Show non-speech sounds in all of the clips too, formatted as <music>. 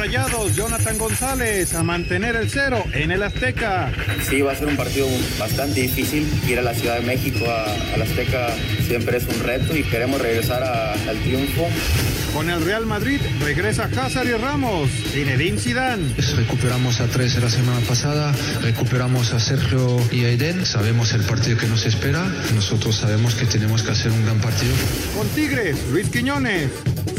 Rayados, Jonathan González, a mantener el cero en el Azteca. Sí, va a ser un partido bastante difícil. Ir a la Ciudad de México, a, al Azteca, siempre es un reto y queremos regresar al triunfo. Con el Real Madrid regresa Cázar y Ramos. Zinedine Zidane. Recuperamos a tres la semana pasada, recuperamos a Sergio y a Eden. Sabemos el partido que nos espera. Nosotros sabemos que tenemos que hacer un gran partido. Con Tigres, Luis Quiñones.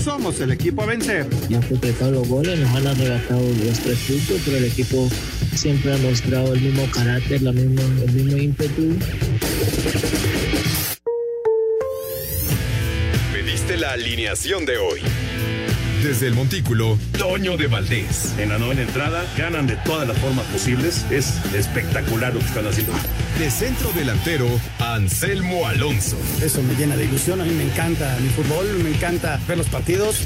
Somos el equipo a vencer. Ya completado los goles, nos han arrebatado los tres puntos, pero el equipo siempre ha mostrado el mismo carácter, la misma, el mismo ímpetu. Pediste la alineación de hoy. Desde el Montículo, Toño de Valdés. En la novena entrada, ganan de todas las formas posibles. Es espectacular lo que están haciendo. De centro delantero, Anselmo Alonso. Eso me llena de ilusión. A mí me encanta mi fútbol, me encanta ver los partidos.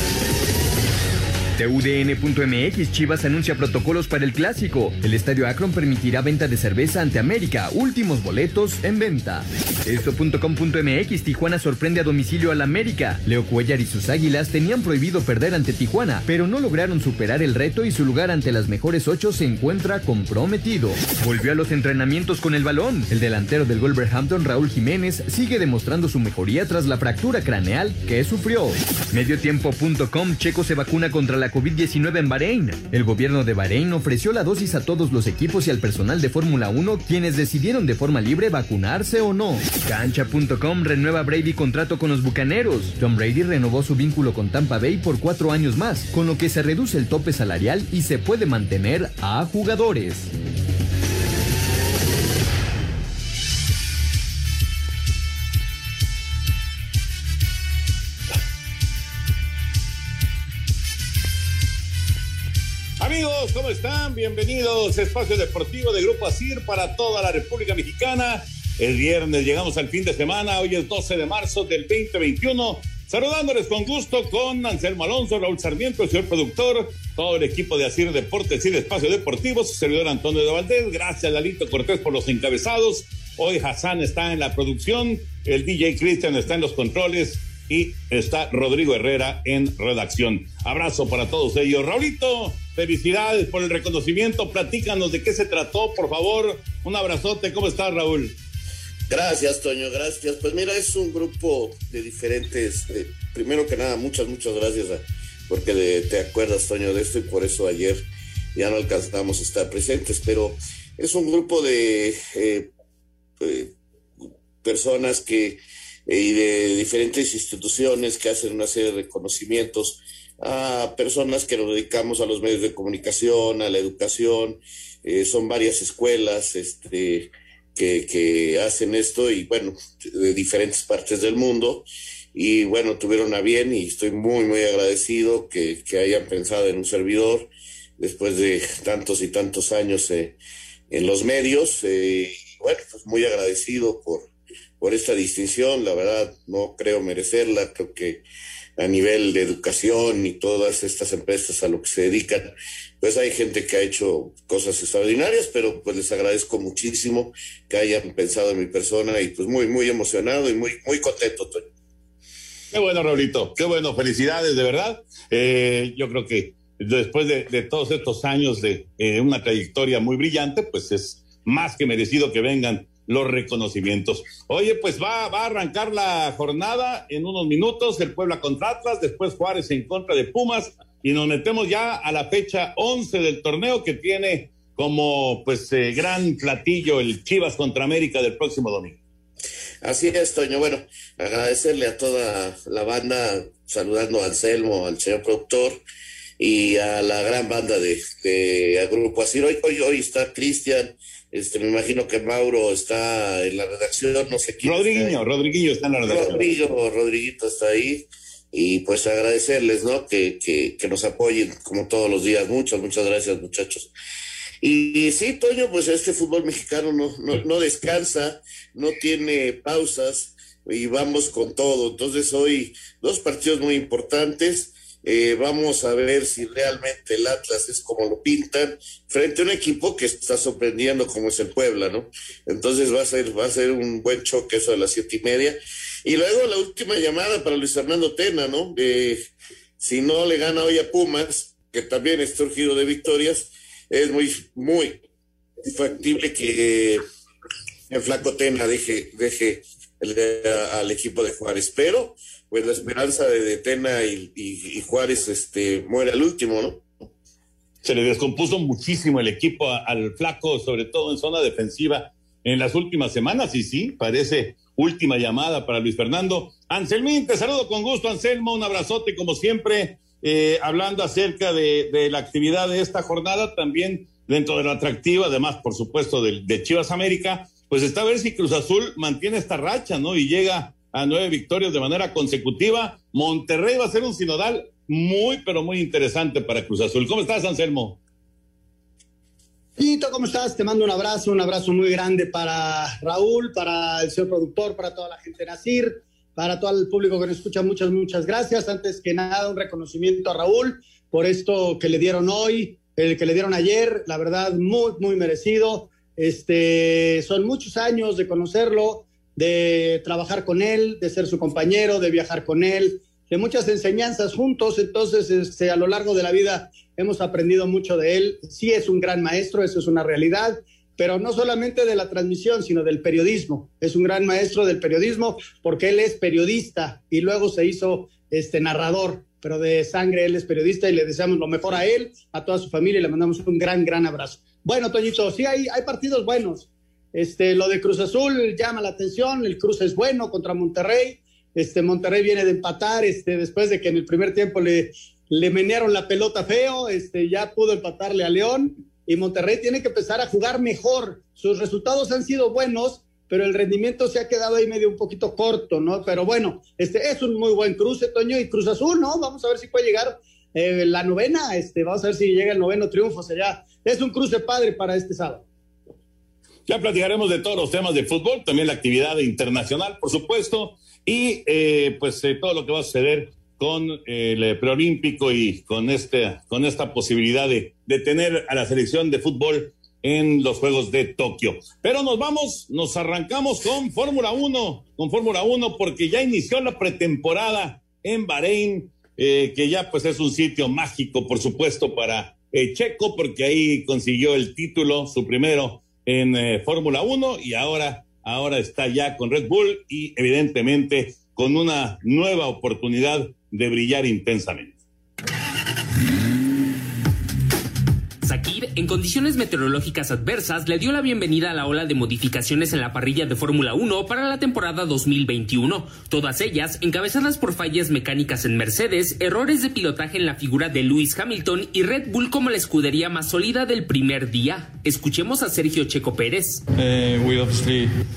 TUDN.mx Chivas anuncia protocolos para el clásico. El estadio Akron permitirá venta de cerveza ante América. Últimos boletos en venta. Esto.com.mx Tijuana sorprende a domicilio al América. Leo Cuellar y sus águilas tenían prohibido perder ante Tijuana, pero no lograron superar el reto y su lugar ante las mejores ocho se encuentra comprometido. Volvió a los entrenamientos con el balón. El delantero del Wolverhampton, Raúl Jiménez, sigue demostrando su mejoría tras la fractura craneal que sufrió. Mediotiempo.com Checo se vacuna contra la COVID-19 en Bahrein. El gobierno de Bahrein ofreció la dosis a todos los equipos y al personal de Fórmula 1 quienes decidieron de forma libre vacunarse o no. Cancha.com renueva Brady contrato con los Bucaneros. Tom Brady renovó su vínculo con Tampa Bay por cuatro años más, con lo que se reduce el tope salarial y se puede mantener a jugadores. Amigos, ¿cómo están? Bienvenidos a Espacio Deportivo de Grupo ASIR para toda la República Mexicana. El viernes llegamos al fin de semana, hoy es 12 de marzo del 2021. Saludándoles con gusto con Anselmo Alonso, Raúl Sarmiento, el señor productor, todo el equipo de Asir Deportes y de Espacio Deportivo, su servidor Antonio de Valdés. Gracias, Lalito Cortés, por los encabezados. Hoy Hassan está en la producción, el DJ Cristian está en los controles y está Rodrigo Herrera en redacción. Abrazo para todos ellos. Raulito, felicidades por el reconocimiento. Platícanos de qué se trató, por favor. Un abrazote. ¿Cómo estás, Raúl? Gracias, Toño, gracias. Pues mira, es un grupo de diferentes. primero que nada, muchas, muchas gracias porque de- te acuerdas, Toño, de esto y por eso ayer ya no alcanzamos a estar presentes, pero es un grupo de eh, eh, personas que eh, y de diferentes instituciones que hacen una serie de reconocimientos a personas que nos dedicamos a los medios de comunicación, a la educación, eh, son varias escuelas, este, que, que hacen esto y bueno, de diferentes partes del mundo. Y bueno, tuvieron a bien y estoy muy, muy agradecido que, que hayan pensado en un servidor después de tantos y tantos años eh, en los medios. eh, bueno, pues muy agradecido por, por esta distinción. La verdad, no creo merecerla. Creo que a nivel de educación y todas estas empresas a lo que se dedican, pues hay gente que ha hecho cosas extraordinarias, pero pues les agradezco muchísimo que hayan pensado en mi persona y pues muy, muy emocionado y muy, muy contento, Toño. Qué bueno, Raulito. Qué bueno. Felicidades, de verdad. Eh, yo creo que después de, todos estos años de eh, una trayectoria muy brillante, pues es más que merecido que vengan los reconocimientos. Oye, pues va, a arrancar la jornada en unos minutos, el Puebla contra Atlas, después Juárez en contra de Pumas, y nos metemos ya a la fecha 11 del torneo que tiene como pues eh, gran platillo el Chivas contra América del próximo domingo. Así es, Toño. Bueno, agradecerle a toda la banda, saludando a Anselmo, al señor productor y a la gran banda de, Grupo Asir. Hoy, hoy, hoy está Cristian, este, me imagino que Mauro está en la redacción, no sé quién. Rodriguinho, Rodriguinho está en la redacción. Rodrigo, Rodriguito está ahí. Y pues agradecerles, ¿no? Que, que, que nos apoyen como todos los días. Muchas, muchas gracias, muchachos. Y, y sí, Toño, pues este fútbol mexicano no, no, no descansa, no tiene pausas. y vamos con todo. Entonces hoy dos partidos muy importantes. Eh, vamos a ver si realmente el Atlas es como lo pintan frente a un equipo que está sorprendiendo como es el Puebla, ¿no? Entonces va a ser, va a ser un buen choque eso a las siete y media. Y luego la última llamada para Luis Fernando Tena, ¿no? si no le gana hoy a Pumas, que también es surgido de victorias, es muy, muy factible que el flaco Tena deje, deje al equipo de Juárez. Pero pues la esperanza de, Tena y, Juárez este, muere al último, ¿no? Se le descompuso muchísimo el equipo al flaco, sobre todo en zona defensiva en las últimas semanas, y sí, parece última llamada para Luis Fernando. Anselmín, te saludo con gusto, Anselmo, un abrazote como siempre, eh, hablando acerca de, la actividad de esta jornada, también dentro de la atractiva, además, por supuesto, de, de Chivas América, pues está a ver si Cruz Azul mantiene esta racha, ¿no? Y llega a nueve victorias de manera consecutiva. Monterrey va a ser un sinodal muy, pero muy interesante para Cruz Azul. ¿Cómo estás, Anselmo? Tito, ¿cómo estás? Te mando un abrazo, un abrazo muy grande para Raúl, para el señor productor, para toda la gente de Nacir, para todo el público que nos escucha. Muchas, muchas gracias. Antes que nada, un reconocimiento a Raúl por esto que le dieron hoy, el que le dieron ayer. La verdad, muy, muy merecido. Este, son muchos años de conocerlo, de trabajar con él, de ser su compañero, de viajar con él, de muchas enseñanzas juntos. Entonces, este, a lo largo de la vida hemos aprendido mucho de él. Sí es un gran maestro, eso es una realidad, pero no solamente de la transmisión, sino del periodismo. Es un gran maestro del periodismo porque él es periodista y luego se hizo este narrador, pero de sangre él es periodista y le deseamos lo mejor a él, a toda su familia y le mandamos un gran, gran abrazo. Bueno, Toñito, sí hay, hay partidos buenos. Este, lo de Cruz Azul llama la atención, el cruce es bueno contra Monterrey. Este, Monterrey viene de empatar, este, después de que en el primer tiempo le, le menearon la pelota feo, este, ya pudo empatarle a León y Monterrey tiene que empezar a jugar mejor. Sus resultados han sido buenos, pero el rendimiento se ha quedado ahí medio un poquito corto, ¿no? Pero bueno, este es un muy buen cruce, Toño, y Cruz Azul, ¿no? Vamos a ver si puede llegar eh, la novena, este, vamos a ver si llega el noveno triunfo, sería, es un cruce padre para este sábado. Ya platicaremos de todos los temas de fútbol, también la actividad internacional, por supuesto, y eh, pues eh, todo lo que va a suceder con el preolímpico y con este, con esta posibilidad de, tener a la selección de fútbol en los Juegos de Tokio. Pero nos vamos, nos arrancamos con Fórmula 1, con Fórmula 1 porque ya inició la pretemporada en Bahrein, eh, que ya pues es un sitio mágico, por supuesto, para Checo, porque ahí consiguió el título, su primero en eh, Fórmula 1 y ahora, ahora está ya con Red Bull y evidentemente con una nueva oportunidad de brillar intensamente. En condiciones meteorológicas adversas, le dio la bienvenida a la ola de modificaciones en la parrilla de Fórmula 1 para la temporada 2021, todas ellas encabezadas por fallas mecánicas en Mercedes, errores de pilotaje en la figura de Lewis Hamilton y Red Bull como la escudería más sólida del primer día. Escuchemos a Sergio Checo Pérez. Eh,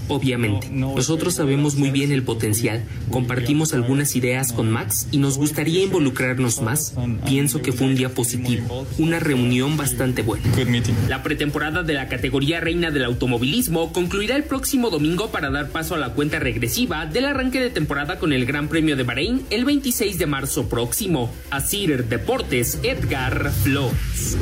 Obviamente, nosotros sabemos muy bien el potencial, compartimos algunas ideas con Max y nos gustaría involucrarnos más. Pienso que fue un día positivo, una reunión bastante la pretemporada de la categoría reina del automovilismo concluirá el próximo domingo para dar paso a la cuenta regresiva del arranque de temporada con el Gran Premio de Bahrein el 26 de marzo próximo. Asir Deportes, Edgar Flores.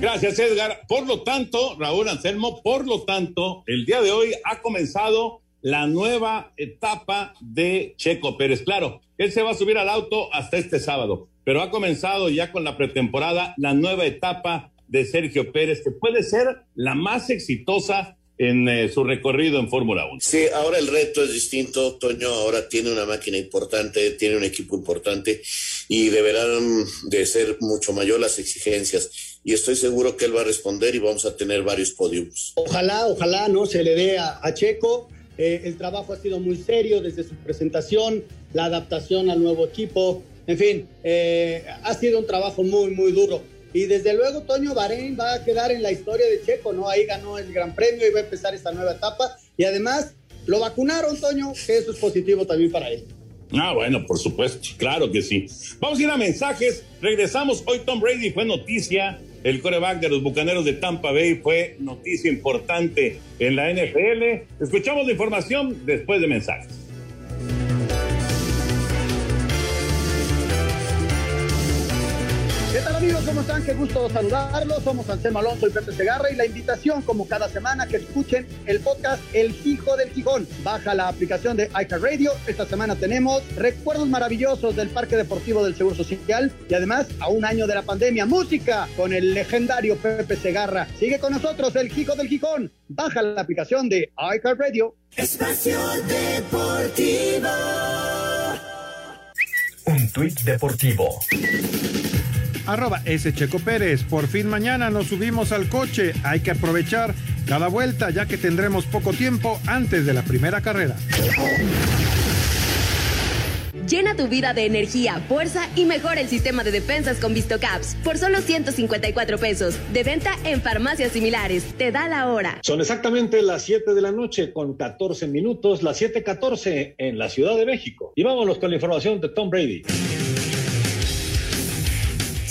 Gracias, Edgar. Por lo tanto, Raúl Anselmo, por lo tanto, el día de hoy ha comenzado la nueva etapa de Checo Pérez. Claro, él se va a subir al auto hasta este sábado, pero ha comenzado ya con la pretemporada la nueva etapa de Sergio Pérez, que puede ser la más exitosa en eh, su recorrido en Fórmula 1. Sí, ahora el reto es distinto. Toño ahora tiene una máquina importante, tiene un equipo importante y deberán de ser mucho mayor las exigencias. Y estoy seguro que él va a responder y vamos a tener varios podios. Ojalá, ojalá no se le dé a Checo eh, el trabajo ha sido muy serio desde su presentación, la adaptación al nuevo equipo, en fin, eh, ha sido un trabajo muy, muy duro. Y desde luego Toño Bahrein va a quedar en la historia de Checo, ¿no? Ahí ganó el Gran Premio y va a empezar esta nueva etapa. Y además lo vacunaron, Toño, que eso es positivo también para él. Ah, bueno, por supuesto, claro que sí. Vamos a ir a mensajes. Regresamos. Hoy Tom Brady fue noticia el coreback de los Bucaneros de Tampa Bay, fue noticia importante en la NFL. Escuchamos la información después de mensajes. Amigos? ¿Cómo están? Qué gusto saludarlos. Somos Anselmo Alonso y Pepe Segarra y la invitación como cada semana que escuchen el podcast El Hijo del Gijón. Baja la aplicación de Radio. Esta semana tenemos recuerdos maravillosos del Parque Deportivo del Seguro Social y además a un año de la pandemia, música con el legendario Pepe Segarra. Sigue con nosotros El Hijo del Gijón. Baja la aplicación de Radio. Espacio Deportivo. Un tuit deportivo arroba S. Checo Pérez. Por fin mañana nos subimos al coche. Hay que aprovechar cada vuelta ya que tendremos poco tiempo antes de la primera carrera. Llena tu vida de energía, fuerza y mejora el sistema de defensas con VistoCaps por solo 154 pesos. De venta en farmacias similares. Te da la hora. Son exactamente las 7 de la noche con 14 minutos, las 7:14 en la Ciudad de México. Y vámonos con la información de Tom Brady.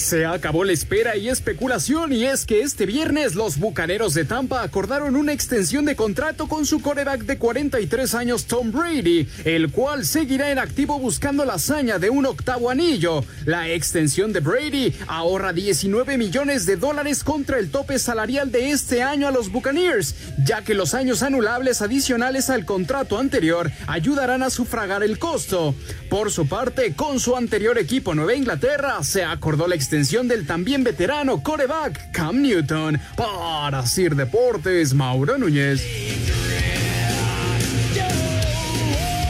Se acabó la espera y especulación y es que este viernes los Bucaneros de Tampa acordaron una extensión de contrato con su coreback de 43 años Tom Brady, el cual seguirá en activo buscando la hazaña de un octavo anillo. La extensión de Brady ahorra 19 millones de dólares contra el tope salarial de este año a los Buccaneers, ya que los años anulables adicionales al contrato anterior ayudarán a sufragar el costo. Por su parte, con su anterior equipo Nueva Inglaterra se acordó la extensión extensión del también veterano coreback Cam Newton. Para Sir Deportes, Mauro Núñez.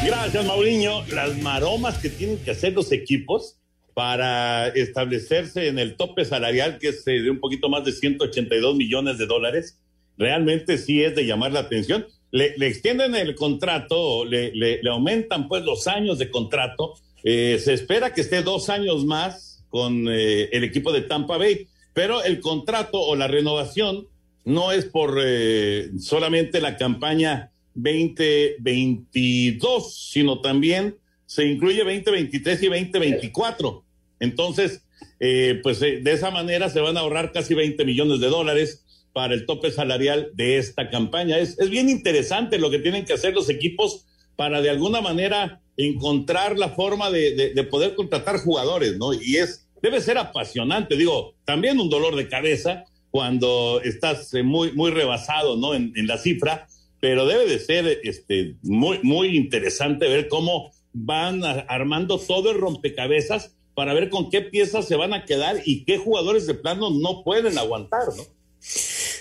Gracias, Mauriño. Las maromas que tienen que hacer los equipos para establecerse en el tope salarial, que es de un poquito más de 182 millones de dólares, realmente sí es de llamar la atención. Le, extienden el contrato, le, le, aumentan pues los años de contrato. Eh, se espera que esté dos años más con eh, el equipo de Tampa Bay, pero el contrato o la renovación no es por eh, solamente la campaña 2022, sino también se incluye 2023 y 2024. Entonces, eh, pues de esa manera se van a ahorrar casi 20 millones de dólares para el tope salarial de esta campaña. Es, es bien interesante lo que tienen que hacer los equipos para de alguna manera encontrar la forma de, de, poder contratar jugadores, ¿no? Y es, debe ser apasionante, digo, también un dolor de cabeza cuando estás eh, muy, muy rebasado, ¿no? En, la cifra, pero debe de ser este, muy, muy interesante ver cómo van armando todo el rompecabezas para ver con qué piezas se van a quedar y qué jugadores de plano no pueden aguantar, ¿no?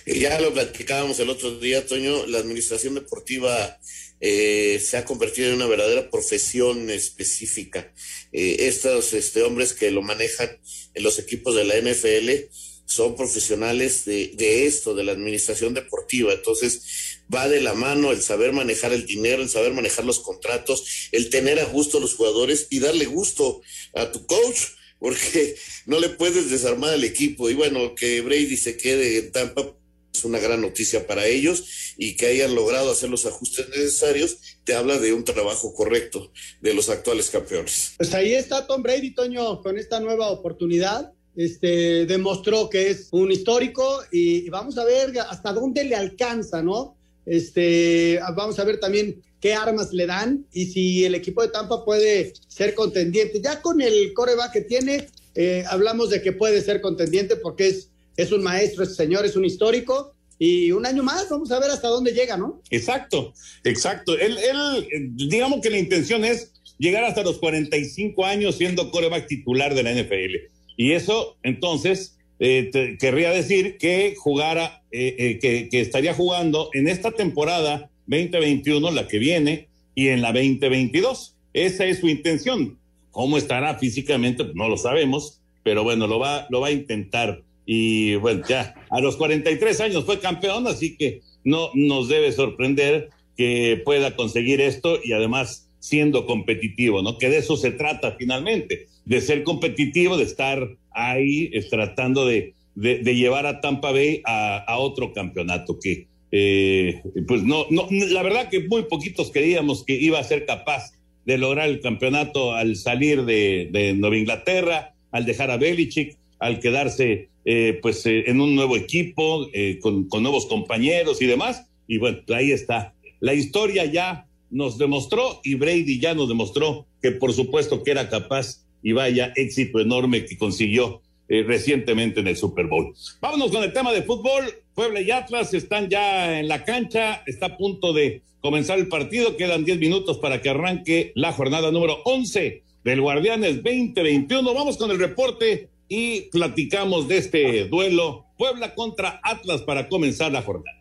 Ya lo platicábamos el otro día, Toño, la administración deportiva eh, se ha convertido en una verdadera profesión específica. Eh, estos este, hombres que lo manejan en los equipos de la NFL son profesionales de, de, esto, de la administración deportiva. Entonces, va de la mano el saber manejar el dinero, el saber manejar los contratos, el tener a gusto a los jugadores y darle gusto a tu coach, porque <laughs> no le puedes desarmar al equipo. Y bueno, que Brady se quede en Tampa es una gran noticia para ellos y que hayan logrado hacer los ajustes necesarios, te habla de un trabajo correcto de los actuales campeones. Pues ahí está Tom Brady, Toño, con esta nueva oportunidad. Este demostró que es un histórico y vamos a ver hasta dónde le alcanza, ¿no? Este, vamos a ver también qué armas le dan y si el equipo de Tampa puede ser contendiente. Ya con el coreback que tiene, eh, hablamos de que puede ser contendiente porque es es un maestro, es señor, es un histórico. Y un año más, vamos a ver hasta dónde llega, ¿no? Exacto, exacto. Él, él digamos que la intención es llegar hasta los 45 años siendo coreback titular de la NFL. Y eso, entonces, eh, querría decir que jugara, eh, eh, que, que, estaría jugando en esta temporada 2021, la que viene, y en la 2022. Esa es su intención. ¿Cómo estará físicamente? No lo sabemos, pero bueno, lo va, lo va a intentar. Y bueno, ya a los 43 años fue campeón, así que no nos debe sorprender que pueda conseguir esto y además siendo competitivo, ¿no? Que de eso se trata finalmente, de ser competitivo, de estar ahí tratando de, de, llevar a Tampa Bay a, a otro campeonato que, eh, pues no, no, la verdad que muy poquitos creíamos que iba a ser capaz de lograr el campeonato al salir de, de Nueva Inglaterra, al dejar a Belichick, al quedarse eh, pues eh, en un nuevo equipo, eh, con, con nuevos compañeros y demás. Y bueno, ahí está. La historia ya nos demostró y Brady ya nos demostró que por supuesto que era capaz y vaya éxito enorme que consiguió eh, recientemente en el Super Bowl. Vámonos con el tema de fútbol. Puebla y Atlas están ya en la cancha, está a punto de comenzar el partido, quedan 10 minutos para que arranque la jornada número 11 del Guardianes 2021. Vamos con el reporte y platicamos de este duelo Puebla contra Atlas para comenzar la jornada.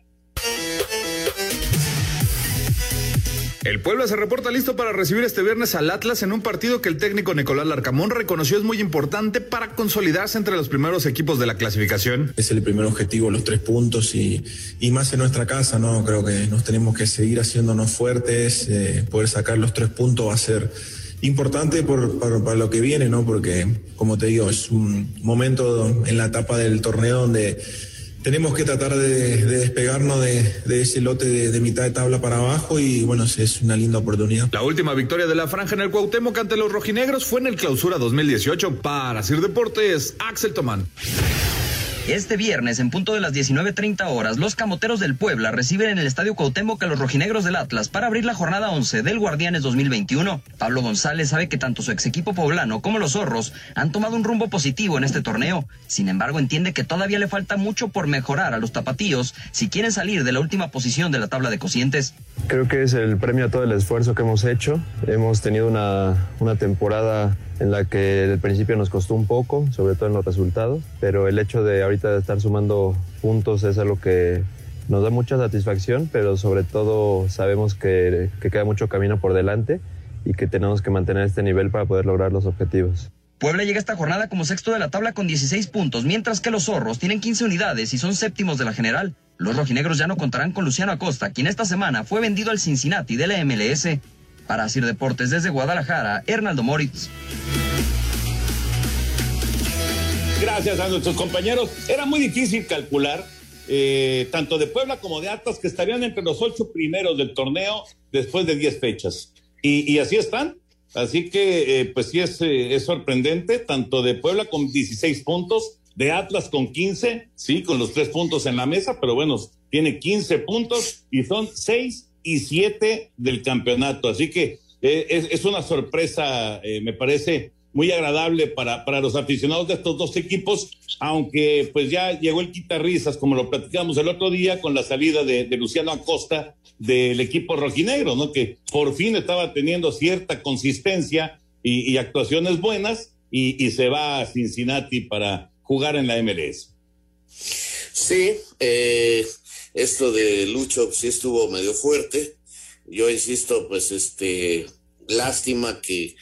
El Puebla se reporta listo para recibir este viernes al Atlas en un partido que el técnico Nicolás Larcamón reconoció es muy importante para consolidarse entre los primeros equipos de la clasificación. Es el primer objetivo, los tres puntos y, y más en nuestra casa, ¿no? Creo que nos tenemos que seguir haciéndonos fuertes, eh, poder sacar los tres puntos va a ser importante por, para, lo que viene, ¿no? Porque, como te digo, es un momento en la etapa del torneo donde tenemos que tratar de, de despegarnos de, ese lote de, de, mitad de tabla para abajo y bueno, es una linda oportunidad. La última victoria de la franja en el Cuauhtémoc ante los rojinegros fue en el clausura 2018. Para Sir Deportes, Axel Tomán. Este viernes, en punto de las 19.30 horas, los camoteros del Puebla reciben en el Estadio Cuauhtémoc a los rojinegros del Atlas para abrir la jornada 11 del Guardianes 2021. Pablo González sabe que tanto su ex equipo poblano como los zorros han tomado un rumbo positivo en este torneo. Sin embargo, entiende que todavía le falta mucho por mejorar a los tapatíos si quieren salir de la última posición de la tabla de cocientes. Creo que es el premio a todo el esfuerzo que hemos hecho. Hemos tenido una, una temporada en la que al principio nos costó un poco, sobre todo en los resultados, pero el hecho de ahorita de estar sumando puntos es algo que nos da mucha satisfacción, pero sobre todo sabemos que, que queda mucho camino por delante y que tenemos que mantener este nivel para poder lograr los objetivos. Puebla llega esta jornada como sexto de la tabla con 16 puntos, mientras que los zorros tienen 15 unidades y son séptimos de la general. Los rojinegros ya no contarán con Luciano Acosta, quien esta semana fue vendido al Cincinnati de la MLS. Para Sir Deportes desde Guadalajara, Hernaldo Moritz. Gracias a nuestros compañeros. Era muy difícil calcular, eh, tanto de Puebla como de Atlas, que estarían entre los ocho primeros del torneo después de diez fechas. Y, y así están. Así que, eh, pues sí, es, eh, es, sorprendente, tanto de Puebla con 16 puntos, de Atlas con 15, sí, con los tres puntos en la mesa, pero bueno, tiene 15 puntos y son seis y siete del campeonato. Así que eh, es, una sorpresa, eh, me parece muy agradable para, para los aficionados de estos dos equipos, aunque pues ya llegó el quitarrisas, como lo platicamos el otro día, con la salida de, Luciano Acosta del equipo rojinegro, ¿no? Que por fin estaba teniendo cierta consistencia y, y actuaciones buenas y, y, se va a Cincinnati para jugar en la MLS. Sí, eh, esto de Lucho sí estuvo medio fuerte. Yo insisto, pues este, lástima que,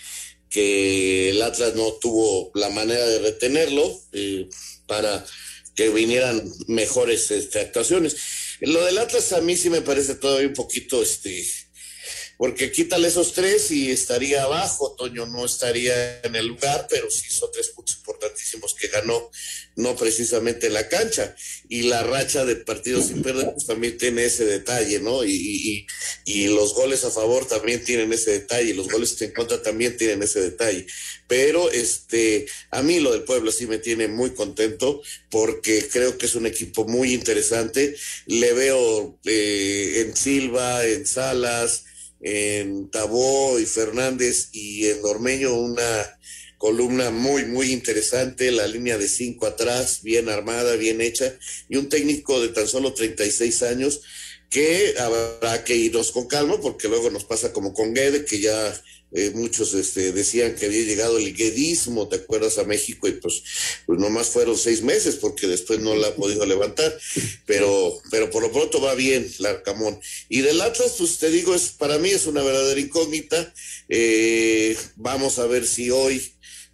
que el Atlas no tuvo la manera de retenerlo eh, para que vinieran mejores este, actuaciones. Lo del Atlas a mí sí me parece todavía un poquito, este, porque quítale esos tres y estaría abajo, Toño no estaría en el lugar, pero sí son tres puntos importantísimos que ganó, no precisamente en la cancha. Y la racha de partidos sin perder pues, también tiene ese detalle, ¿no? Y, y, los goles a favor también tienen ese detalle, los goles en contra también tienen ese detalle. Pero este, a mí lo del pueblo sí me tiene muy contento porque creo que es un equipo muy interesante. Le veo eh, en Silva, en Salas, en Tabó y Fernández y en Ormeño una columna muy, muy interesante, la línea de cinco atrás, bien armada, bien hecha, y un técnico de tan solo 36 años que habrá que irnos con calma, porque luego nos pasa como con Guede, que ya eh, muchos este, decían que había llegado el guedismo, ¿te acuerdas? A México, y pues, pues nomás fueron seis meses, porque después no la ha podido levantar, pero, pero por lo pronto va bien Larcamón. Y del Atlas, pues te digo, es, para mí es una verdadera incógnita, eh, vamos a ver si hoy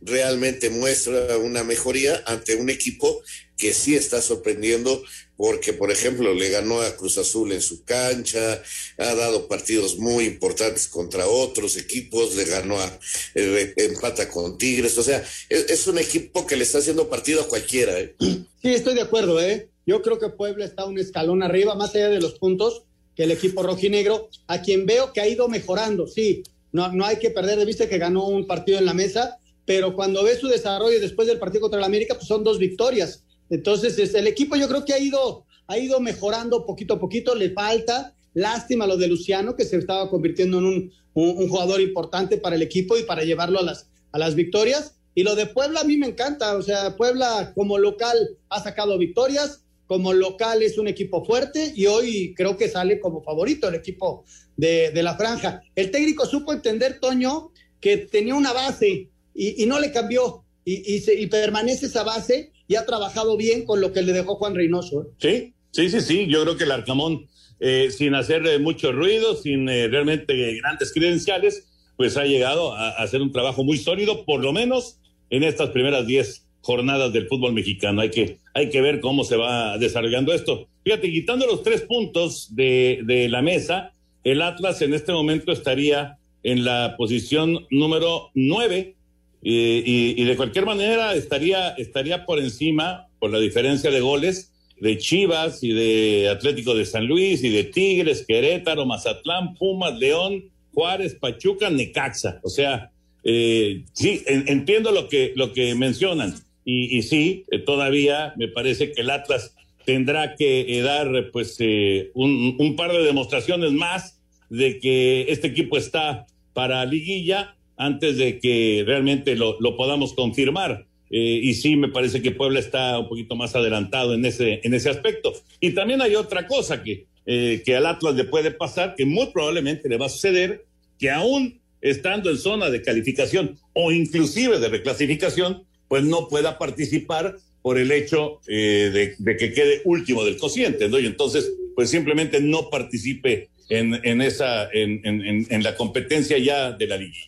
realmente muestra una mejoría ante un equipo que sí está sorprendiendo porque, por ejemplo, le ganó a Cruz Azul en su cancha, ha dado partidos muy importantes contra otros equipos, le ganó a eh, empata con Tigres, o sea, es, un equipo que le está haciendo partido a cualquiera. ¿eh? Sí, estoy de acuerdo, ¿eh? Yo creo que Puebla está un escalón arriba, más allá de los puntos, que el equipo rojinegro, a quien veo que ha ido mejorando, sí, no, no hay que perder de vista que ganó un partido en la mesa, pero cuando ves su desarrollo después del partido contra el América, pues son dos victorias. Entonces, este, el equipo yo creo que ha ido, ha ido mejorando poquito a poquito, le falta. Lástima lo de Luciano, que se estaba convirtiendo en un, un, jugador importante para el equipo y para llevarlo a las, a las victorias. Y lo de Puebla a mí me encanta, o sea, Puebla como local ha sacado victorias, como local es un equipo fuerte y hoy creo que sale como favorito el equipo de, de la franja. El técnico supo entender, Toño, que tenía una base y, y no le cambió y, se, y, permanece esa base y ha trabajado bien con lo que le dejó Juan Reynoso. ¿eh? Sí, sí, sí, sí, yo creo que el Arcamón, eh, sin hacer eh, mucho ruido, sin eh, realmente grandes credenciales, pues ha llegado a, hacer un trabajo muy sólido, por lo menos en estas primeras diez jornadas del fútbol mexicano. Hay que, hay que ver cómo se va desarrollando esto. Fíjate, quitando los tres puntos de, de la mesa, el Atlas en este momento estaría en la posición número nueve y, de cualquier manera estaría, estaría por encima, por la diferencia de goles, de Chivas y de Atlético de San Luis y de Tigres, Querétaro, Mazatlán, Pumas, León, Juárez, Pachuca, Necaxa. O sea, eh, sí, en, entiendo lo que, lo que mencionan y, y sí, eh, todavía me parece que el Atlas tendrá que eh, dar pues eh, un, un, par de demostraciones más de que este equipo está para liguilla antes de que realmente lo, lo podamos confirmar. Eh, y sí, me parece que Puebla está un poquito más adelantado en ese, en ese aspecto. Y también hay otra cosa que, eh, que al Atlas le puede pasar, que muy probablemente le va a suceder, que aún estando en zona de calificación o inclusive de reclasificación, pues no pueda participar por el hecho eh, de, de, que quede último del cociente, ¿no? Y entonces, pues simplemente no participe en, en esa, en, en, en, la competencia ya de la liga.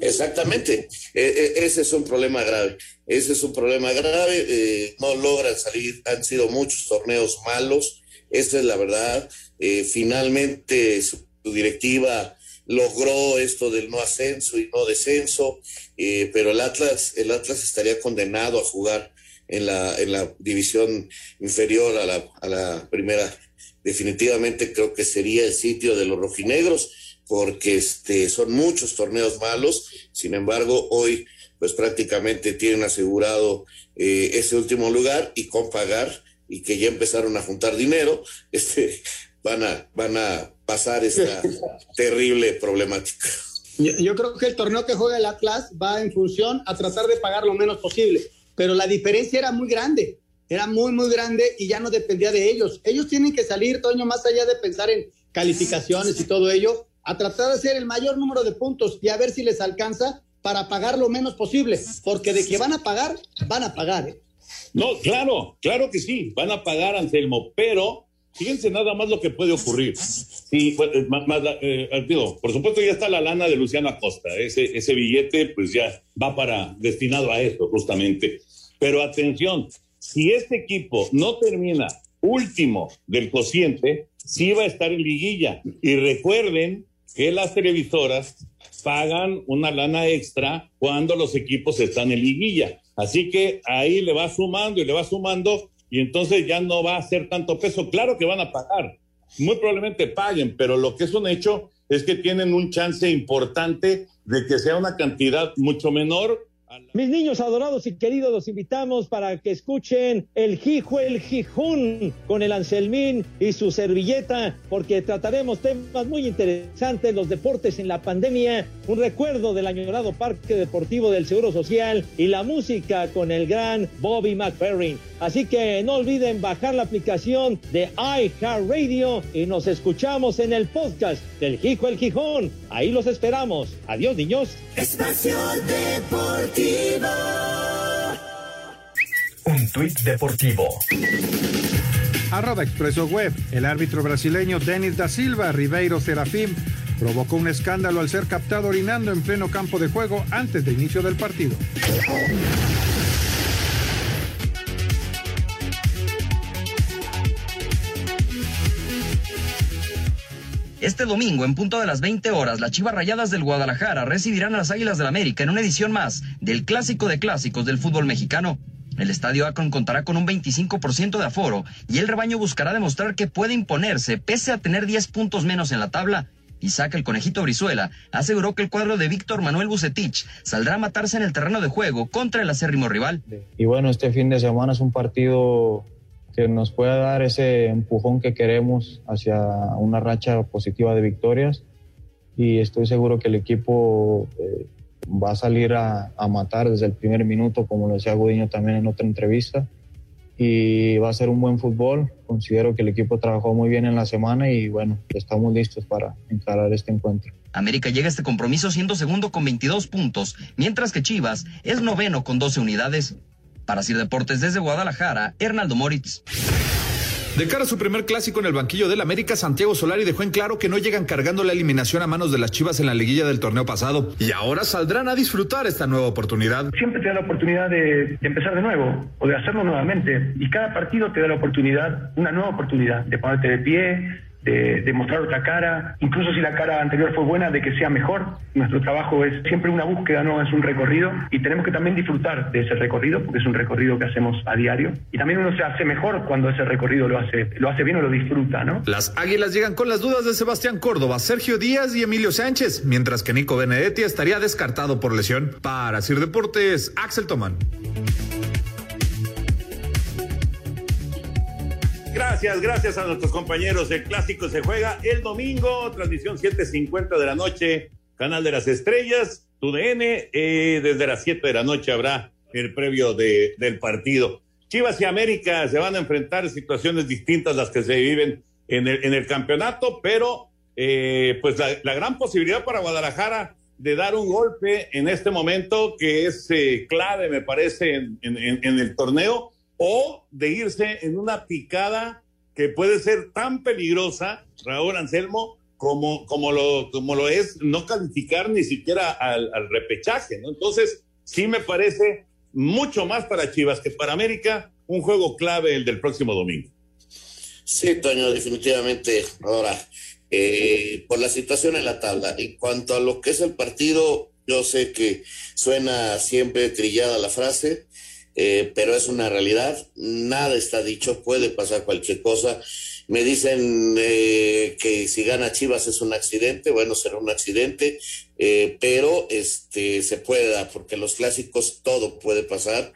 Exactamente, e, e, ese es un problema grave, ese es un problema grave, eh, no logran salir, han sido muchos torneos malos, esta es la verdad, eh, finalmente su, su directiva logró esto del no ascenso y no descenso, eh, pero el Atlas, el Atlas estaría condenado a jugar en la, en la división inferior a la, a la primera. Definitivamente creo que sería el sitio de los rojinegros, porque este, son muchos torneos malos, sin embargo, hoy pues prácticamente tienen asegurado eh, ese último lugar y con pagar y que ya empezaron a juntar dinero, <laughs> este, van a, van a pasar esta <laughs> terrible problemática. Yo, yo, creo que el torneo que juega el Atlas va en función a tratar de pagar lo menos posible, pero la diferencia era muy grande, era muy, muy grande y ya no dependía de ellos. Ellos tienen que salir, Toño, más allá de pensar en calificaciones y todo ello, a tratar de hacer el mayor número de puntos y a ver si les alcanza para pagar lo menos posible, porque de que van a pagar, van a pagar. ¿eh? No, claro, claro que sí, van a pagar, Anselmo, pero Fíjense nada más lo que puede ocurrir. Sí, pues, más, eh, digo, por supuesto ya está la lana de Luciano Acosta. Ese, ese billete pues ya va para destinado a esto justamente. Pero atención, si este equipo no termina último del cociente, sí va a estar en liguilla. Y recuerden que las televisoras pagan una lana extra cuando los equipos están en liguilla. Así que ahí le va sumando y le va sumando y entonces ya no va a ser tanto peso. Claro que van a pagar, muy probablemente paguen, pero lo que es un hecho es que tienen un chance importante de que sea una cantidad mucho menor. Mis niños adorados y queridos, los invitamos para que escuchen el Jijo el Gijón con el Anselmín y su servilleta, porque trataremos temas muy interesantes, los deportes en la pandemia, un recuerdo del añorado Parque Deportivo del Seguro Social y la música con el gran Bobby McFerrin. Así que no olviden bajar la aplicación de iHeartRadio y nos escuchamos en el podcast del Hijo el Gijón. Ahí los esperamos. Adiós, niños. Espacio Deportivo. Un tuit deportivo. Arroba Expreso Web. El árbitro brasileño Denis da Silva Ribeiro Serafim provocó un escándalo al ser captado orinando en pleno campo de juego antes de inicio del partido. Este domingo, en punto de las 20 horas, las Chivas Rayadas del Guadalajara recibirán a las Águilas del América en una edición más del Clásico de Clásicos del fútbol mexicano. El estadio Akron contará con un 25% de aforo y el rebaño buscará demostrar que puede imponerse pese a tener 10 puntos menos en la tabla. Isaac el Conejito Brizuela aseguró que el cuadro de Víctor Manuel Bucetich saldrá a matarse en el terreno de juego contra el acérrimo rival. Y bueno, este fin de semana es un partido que nos pueda dar ese empujón que queremos hacia una racha positiva de victorias y estoy seguro que el equipo eh, va a salir a, a, matar desde el primer minuto, como lo decía Gudiño también en otra entrevista, y va a ser un buen fútbol. Considero que el equipo trabajó muy bien en la semana y bueno, estamos listos para encarar este encuentro. América llega a este compromiso siendo segundo con 22 puntos, mientras que Chivas es noveno con 12 unidades. Para Sir Deportes desde Guadalajara, Hernaldo Moritz. De cara a su primer clásico en el banquillo del América, Santiago Solari dejó en claro que no llegan cargando la eliminación a manos de las Chivas en la liguilla del torneo pasado y ahora saldrán a disfrutar esta nueva oportunidad. Siempre te da la oportunidad de, de, empezar de nuevo o de hacerlo nuevamente y cada partido te da la oportunidad, una nueva oportunidad de ponerte de pie, de, de, mostrar otra cara, incluso si la cara anterior fue buena, de que sea mejor. Nuestro trabajo es siempre una búsqueda, no es un recorrido y tenemos que también disfrutar de ese recorrido porque es un recorrido que hacemos a diario y también uno se hace mejor cuando ese recorrido lo hace, lo hace bien o lo disfruta, ¿no? Las Águilas llegan con las dudas de Sebastián Córdoba, Sergio Díaz y Emilio Sánchez, mientras que Nico Benedetti estaría descartado por lesión. Para Sir Deportes, Axel Tomán. Gracias, gracias a nuestros compañeros. El clásico se juega el domingo, transmisión 7:50 de la noche, Canal de las Estrellas, TUDN. Eh, desde las 7 de la noche habrá el previo de, del partido. Chivas y América se van a enfrentar situaciones distintas las que se viven en el, en el campeonato, pero eh, pues la, gran posibilidad para Guadalajara de dar un golpe en este momento que es eh, clave, me parece, en, en el torneo o de irse en una picada que puede ser tan peligrosa, Raúl Anselmo, como, como, lo, como lo es no calificar ni siquiera al, repechaje. Entonces, sí me parece mucho más para Chivas que para América un juego clave el del próximo domingo. Sí, Toño, definitivamente. Ahora, eh, por la situación en la tabla, en cuanto a lo que es el partido, yo sé que suena siempre trillada la frase, eh, pero es una realidad, nada está dicho, puede pasar cualquier cosa. Me dicen eh, que si gana Chivas es un accidente, bueno, será un accidente, eh, pero este se puede dar, porque los clásicos todo puede pasar.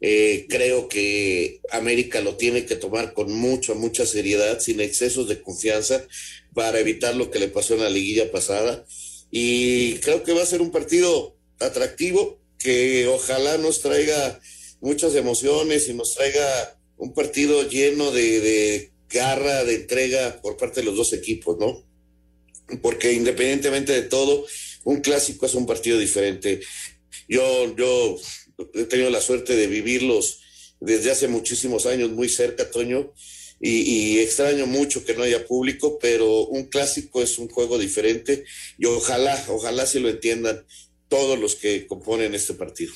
Creo que América lo tiene que tomar con mucha, mucha seriedad, sin excesos de confianza, para evitar lo que le pasó en la liguilla pasada. Y creo que va a ser un partido atractivo, que ojalá nos traiga muchas emociones y nos traiga un partido lleno de, de, garra, de entrega por parte de los dos equipos, ¿no? Porque independientemente de todo, un clásico es un partido diferente. Yo, yo he tenido la suerte de vivirlos desde hace muchísimos años muy cerca, Toño, y, y, extraño mucho que no haya público, pero un clásico es un juego diferente y ojalá, ojalá se lo entiendan todos los que componen este partido.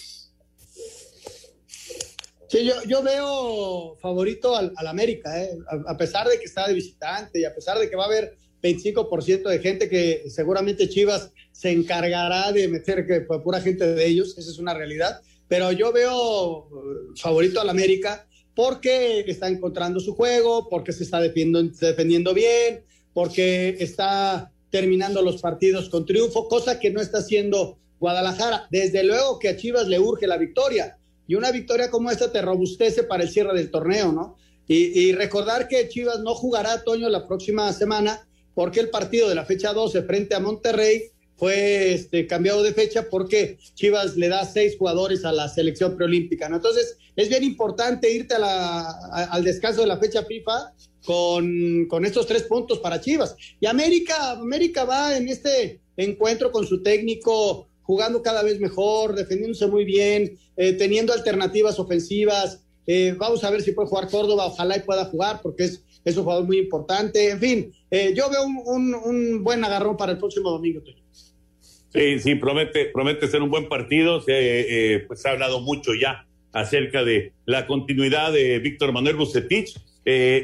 Sí, yo, yo veo favorito al, al América, ¿eh? a, pesar de que está de visitante y a pesar de que va a haber 25% de gente que seguramente Chivas se encargará de meter que pura gente de ellos, esa es una realidad, pero yo veo favorito al América porque está encontrando su juego, porque se está defendiendo, defendiendo bien, porque está terminando los partidos con triunfo, cosa que no está haciendo Guadalajara. Desde luego que a Chivas le urge la victoria, y una victoria como esta te robustece para el cierre del torneo, ¿no? Y, recordar que Chivas no jugará Toño la próxima semana porque el partido de la fecha 12 frente a Monterrey fue este, cambiado de fecha porque Chivas le da seis jugadores a la selección preolímpica, ¿no? Entonces es bien importante irte a a, al descanso de la fecha FIFA con, con estos tres puntos para Chivas. Y América, América va en este encuentro con su técnico jugando cada vez mejor, defendiéndose muy bien, eh, teniendo alternativas ofensivas. Eh, vamos a ver si puede jugar Córdoba, ojalá y pueda jugar porque es, es un jugador muy importante. En fin, eh, yo veo un, un, buen agarrón para el próximo domingo. Sí, sí, promete, promete ser un buen partido. Se, pues ha hablado mucho ya acerca de la continuidad de Víctor Manuel Bucetich.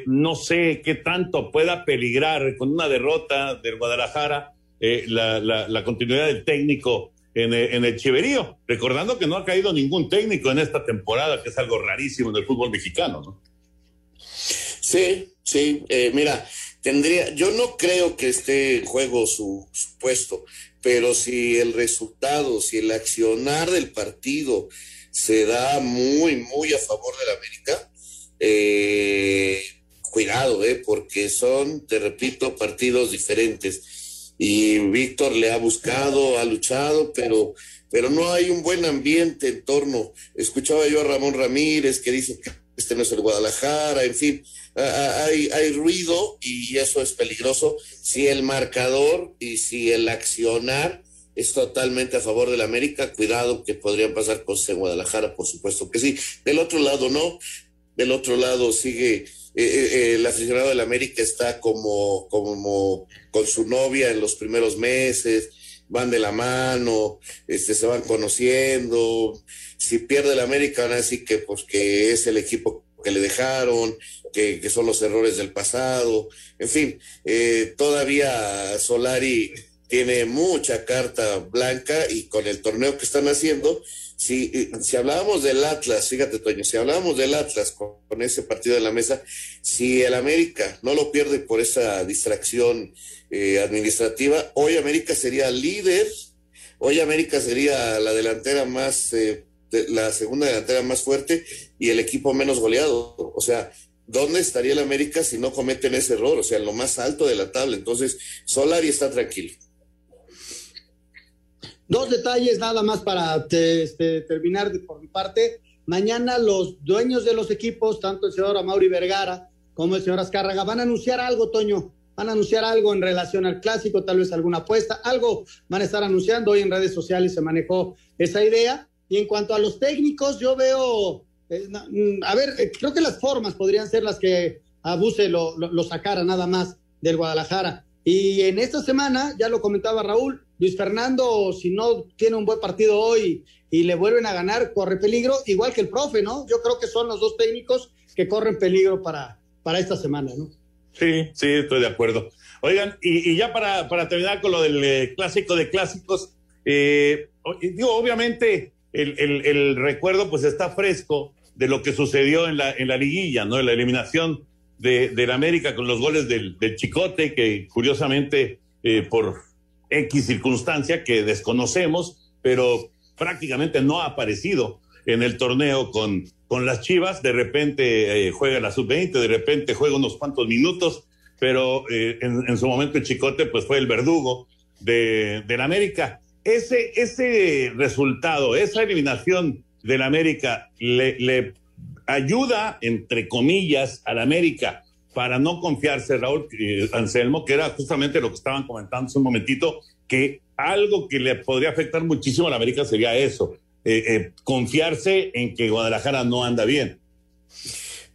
no sé qué tanto pueda peligrar con una derrota del Guadalajara la, la, la continuidad del técnico en el, en el Chiverío, recordando que no ha caído ningún técnico en esta temporada, que es algo rarísimo en el fútbol mexicano, ¿no? Sí, sí, eh, mira, tendría, yo no creo que esté en juego su, su puesto, pero si el resultado, si el accionar del partido se da muy, muy a favor de la América, eh, cuidado, eh, porque son, te repito, partidos diferentes. Y Víctor le ha buscado, ha luchado, pero, pero no hay un buen ambiente en torno. Escuchaba yo a Ramón Ramírez que dice que este no es el Guadalajara, en fin, hay, hay ruido y eso es peligroso si el marcador y si el accionar es totalmente a favor del América, cuidado que podrían pasar cosas en Guadalajara, por supuesto que sí. Del otro lado no, del otro lado sigue eh, eh, eh, el aficionado del América está como, como con su novia en los primeros meses, van de la mano, este, se van conociendo. Si pierde el América, van a decir que, pues, que es el equipo que le dejaron, que, que son los errores del pasado. En fin, todavía Solari tiene mucha carta blanca y con el torneo que están haciendo, si, si hablábamos del Atlas, fíjate Toño, si hablábamos del Atlas con, ese partido de la mesa, si el América no lo pierde por esa distracción eh, administrativa, hoy América sería líder, hoy América sería la delantera más, eh, la segunda delantera más fuerte y el equipo menos goleado. O sea, ¿dónde estaría el América si no cometen ese error? O sea, en lo más alto de la tabla. Entonces, Solari está tranquilo. Dos detalles nada más para este, terminar por mi parte. Mañana los dueños de los equipos, tanto el señor Amaury Vergara como el señor Azcárraga, van a anunciar algo, Toño. Van a anunciar algo en relación al clásico, tal vez alguna apuesta, algo van a estar anunciando. Hoy en redes sociales se manejó esa idea. Y en cuanto a los técnicos, yo veo, eh, mm, a ver, eh, creo que las formas podrían ser las que Abuse lo, lo sacara nada más del Guadalajara. Y en esta semana, ya lo comentaba Raúl, Luis Fernando, si no tiene un buen partido hoy y le vuelven a ganar, corre peligro, igual que el profe, ¿no? Yo creo que son los dos técnicos que corren peligro para, para esta semana, ¿no? Sí, sí, estoy de acuerdo. Oigan, y, ya para, para, terminar con lo del eh, clásico de clásicos, eh, digo, obviamente el, el, recuerdo pues está fresco de lo que sucedió en la, en la liguilla, ¿no? En la eliminación de, del América con los goles del, Chicote, que curiosamente eh, por X circunstancia que desconocemos, pero prácticamente no ha aparecido en el torneo con, con las Chivas. De repente eh, juega la sub-20, de repente juega unos cuantos minutos, pero eh, en, su momento el Chicote pues fue el verdugo de, del América. Ese, ese resultado, esa eliminación del América le ayuda, entre comillas, al América para no confiarse, Raúl eh, Anselmo, que era justamente lo que estaban comentando hace un momentito, que algo que le podría afectar muchísimo a la América sería eso, eh, eh, confiarse en que Guadalajara no anda bien.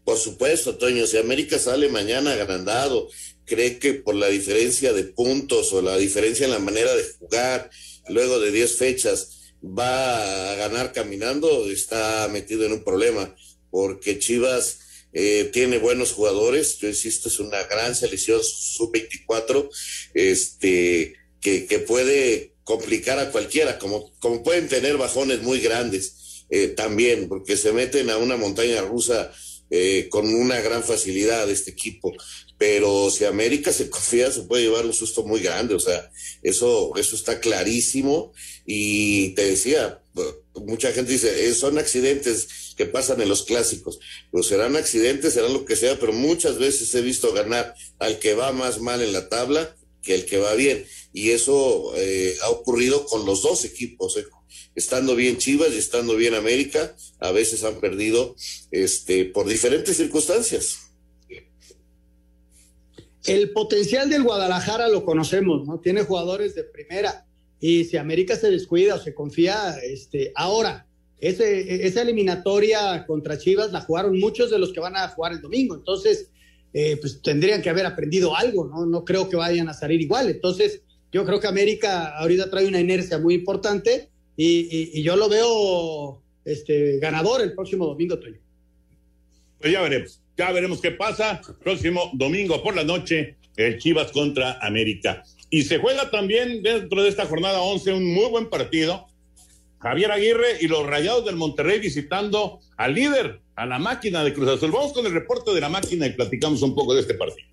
Por supuesto, Toño, si América sale mañana agrandado, cree que por la diferencia de puntos o la diferencia en la manera de jugar, luego de 10 fechas, va a ganar caminando, está metido en un problema, porque Chivas eh, tiene buenos jugadores, yo insisto, es una gran selección sub-24, este, que, que, puede complicar a cualquiera, como, como pueden tener bajones muy grandes eh, también, porque se meten a una montaña rusa eh, con una gran facilidad este equipo. Pero si América se <laughs> confía, se puede llevar un susto muy grande, o sea, eso, eso está clarísimo. Y te decía, mucha gente dice, son accidentes que pasan en los clásicos. Pues serán accidentes, serán lo que sea, pero muchas veces he visto ganar al que va más mal en la tabla que el que va bien. Y eso eh, ha ocurrido con los dos equipos. Estando bien Chivas y estando bien América, a veces han perdido este, por diferentes circunstancias. El potencial del Guadalajara lo conocemos, ¿no? Tiene jugadores de primera. Y si América se descuida o se confía, este, ahora, esa eliminatoria contra Chivas la jugaron muchos de los que van a jugar el domingo. Entonces, eh, pues tendrían que haber aprendido algo, ¿no? No creo que vayan a salir igual. Entonces, yo creo que América ahorita trae una inercia muy importante y, yo lo veo este, ganador el próximo domingo, Toño. Pues ya veremos, ya veremos qué pasa. Próximo domingo por la noche, el Chivas contra América. Y se juega también dentro de esta jornada 11 un muy buen partido Javier Aguirre y los Rayados del Monterrey visitando al líder, a la máquina de Cruz Azul. Vamos con el reporte de la máquina y platicamos un poco de este partido.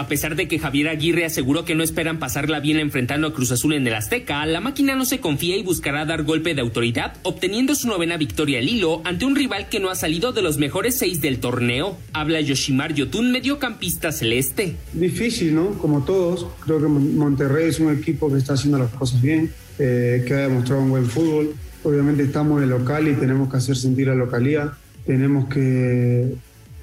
A pesar de que Javier Aguirre aseguró que no esperan pasarla bien enfrentando a Cruz Azul en el Azteca, la máquina no se confía y buscará dar golpe de autoridad, obteniendo su novena victoria al hilo ante un rival que no ha salido de los mejores seis del torneo. Habla Yoshimar Yotun, mediocampista celeste. Difícil, ¿no? Como todos. Creo que Monterrey es un equipo que está haciendo las cosas bien, eh, que ha demostrado un buen fútbol. Obviamente estamos en el local y tenemos que hacer sentir la localidad. Tenemos que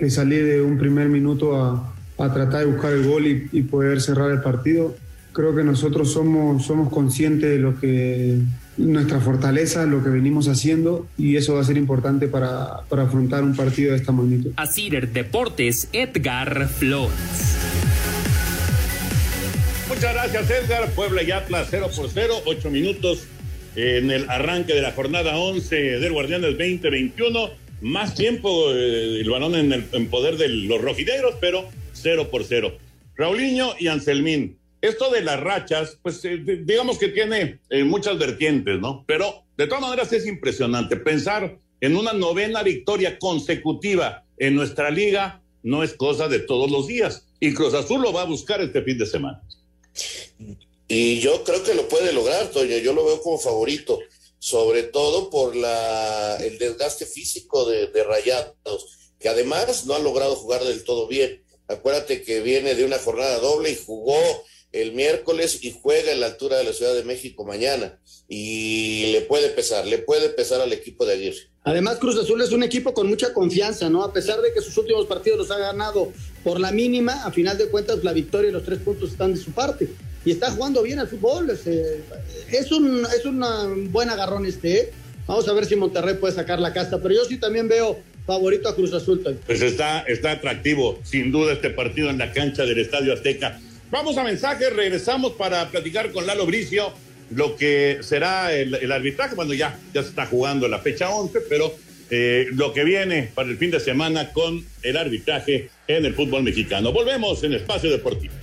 salir de un primer minuto a, a tratar de buscar el gol y, y, poder cerrar el partido. Creo que nosotros somos, somos conscientes de lo que nuestra fortaleza, lo que venimos haciendo y eso va a ser importante para, para afrontar un partido de esta magnitud. Asir Deportes, Edgar Flores. Muchas gracias, Edgar. Puebla y Atlas 0 por 0, 8 minutos en el arranque de la jornada 11 del Guardianes 2021. Más tiempo eh, el balón en, el, en poder de los rojinegros, pero 0 por 0. Raulinho y Anselmín. Esto de las rachas, pues eh, digamos que tiene eh, muchas vertientes, ¿no? Pero de todas maneras es impresionante. Pensar en una novena victoria consecutiva en nuestra liga no es cosa de todos los días. Y Cruz Azul lo va a buscar este fin de semana. Y yo creo que lo puede lograr, Toño. Yo lo veo como favorito, sobre todo por la, el desgaste físico de, de Rayados, que además no ha logrado jugar del todo bien. Acuérdate que viene de una jornada doble y jugó el miércoles y juega en la altura de la Ciudad de México mañana. Y le puede pesar, le puede pesar al equipo de Aguirre. Además, Cruz Azul es un equipo con mucha confianza, ¿no? A pesar de que sus últimos partidos los ha ganado por la mínima, a final de cuentas la victoria y los tres puntos están de su parte. Y está jugando bien al fútbol. Es, eh, un, es un buen agarrón este. ¿eh? Vamos a ver si Monterrey puede sacar la casta. Pero yo sí también veo favorito a Cruz Azul. Pues está, está atractivo, sin duda, este partido en la cancha del Estadio Azteca. Vamos a mensajes, regresamos para platicar con Lalo Bricio lo que será el, arbitraje. Bueno, ya, ya se está jugando la fecha 11, pero eh, lo que viene para el fin de semana con el arbitraje en el fútbol mexicano. Volvemos en Espacio Deportivo.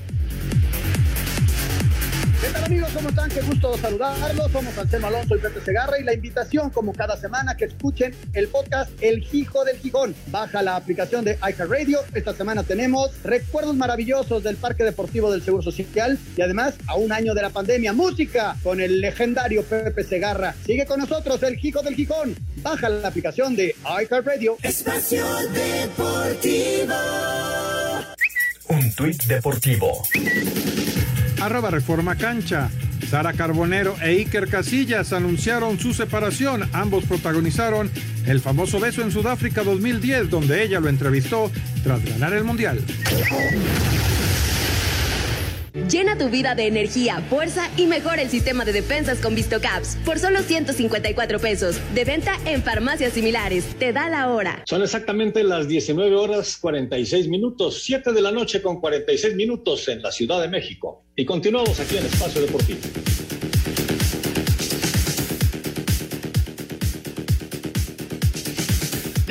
¿Qué tal amigos? ¿Cómo están? Qué gusto saludarlos. Somos Anselmo Alonso y Pepe Segarra y la invitación, como cada semana, que escuchen el podcast El Hijo del Gijón. Baja la aplicación de Radio. Esta semana tenemos recuerdos maravillosos del Parque Deportivo del Seguro Social y además a un año de la pandemia, música con el legendario Pepe Segarra. Sigue con nosotros El Hijo del Gijón. Baja la aplicación de Radio. Espacio Deportivo. Un tuit deportivo arroba Reforma Cancha. Sara Carbonero e Iker Casillas anunciaron su separación. Ambos protagonizaron el famoso beso en Sudáfrica 2010, donde ella lo entrevistó tras ganar el Mundial. Llena tu vida de energía, fuerza y mejora el sistema de defensas con VistoCaps por solo 154 pesos. De venta en farmacias similares. Te da la hora. Son exactamente las 19 horas 46 minutos, 7 de la noche con 46 minutos en la Ciudad de México. Y continuamos aquí en Espacio Deportivo.